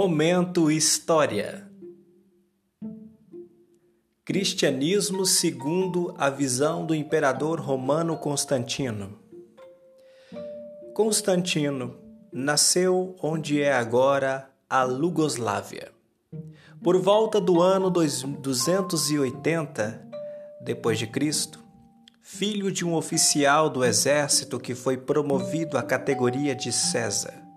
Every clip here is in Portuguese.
Momento História Cristianismo segundo a visão do imperador romano Constantino. Constantino nasceu onde é agora a Lugoslávia. Por volta do ano 280 depois de Cristo, filho de um oficial do exército que foi promovido à categoria de César.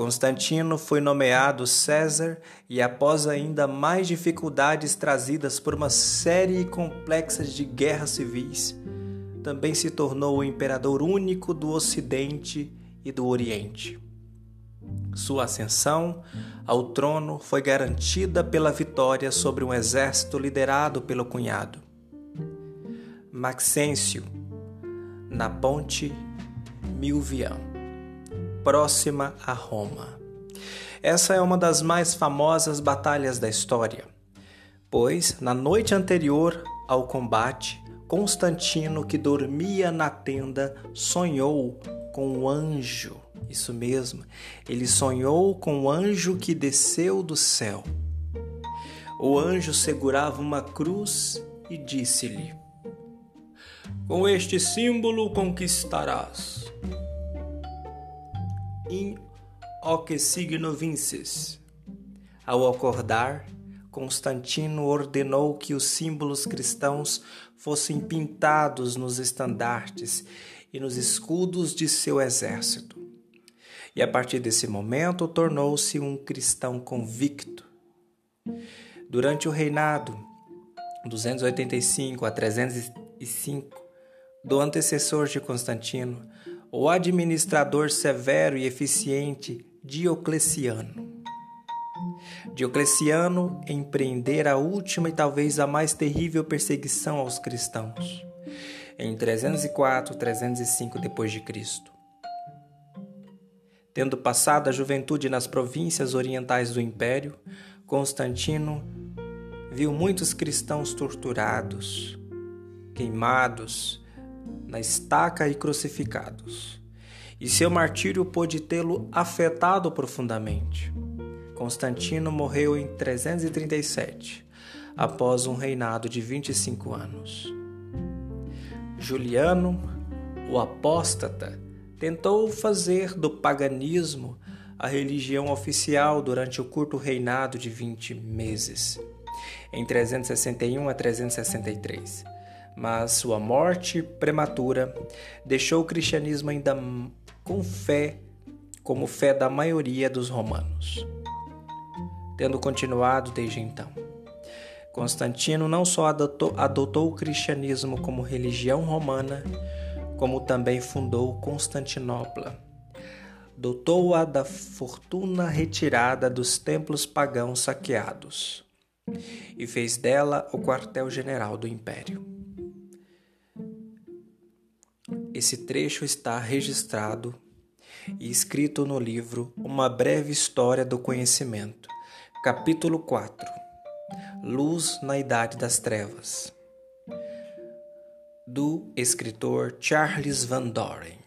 Constantino foi nomeado César e, após ainda mais dificuldades trazidas por uma série complexa de guerras civis, também se tornou o imperador único do Ocidente e do Oriente. Sua ascensão ao trono foi garantida pela vitória sobre um exército liderado pelo cunhado, Maxêncio, na ponte Milvião próxima a Roma. Essa é uma das mais famosas batalhas da história, pois na noite anterior ao combate, Constantino, que dormia na tenda, sonhou com um anjo. Isso mesmo, ele sonhou com um anjo que desceu do céu. O anjo segurava uma cruz e disse-lhe: Com este símbolo conquistarás in hoc signo vinces. Ao acordar, Constantino ordenou que os símbolos cristãos fossem pintados nos estandartes e nos escudos de seu exército. E a partir desse momento tornou-se um cristão convicto. Durante o reinado 285 a 305 do antecessor de Constantino, o administrador severo e eficiente Diocleciano. Diocleciano empreendera a última e talvez a mais terrível perseguição aos cristãos em 304 305 d.C. Tendo passado a juventude nas províncias orientais do império, Constantino viu muitos cristãos torturados, queimados na estaca e crucificados. E seu martírio pôde tê-lo afetado profundamente. Constantino morreu em 337, após um reinado de 25 anos. Juliano, o apóstata, tentou fazer do paganismo a religião oficial durante o curto reinado de 20 meses, em 361 a 363 mas sua morte prematura deixou o cristianismo ainda com fé, como fé da maioria dos romanos. Tendo continuado desde então. Constantino não só adotou, adotou o cristianismo como religião romana, como também fundou Constantinopla. Dotou-a da fortuna retirada dos templos pagãos saqueados e fez dela o quartel-general do império. Esse trecho está registrado e escrito no livro Uma Breve História do Conhecimento, capítulo 4 Luz na Idade das Trevas, do escritor Charles Van Doren.